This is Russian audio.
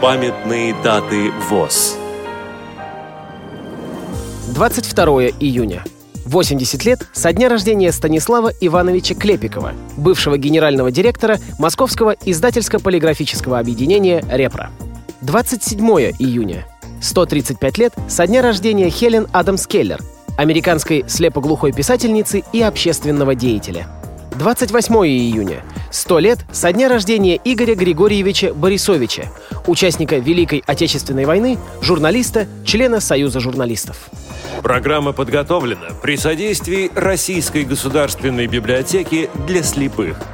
Памятные даты ВОЗ. 22 июня. 80 лет со дня рождения Станислава Ивановича Клепикова, бывшего генерального директора Московского издательско-полиграфического объединения «Репро». 27 июня. 135 лет со дня рождения Хелен Адамс Келлер, американской слепоглухой писательницы и общественного деятеля. 28 июня. 100 лет со дня рождения Игоря Григорьевича Борисовича, участника Великой Отечественной войны, журналиста, члена Союза журналистов. Программа подготовлена при содействии Российской государственной библиотеки для слепых –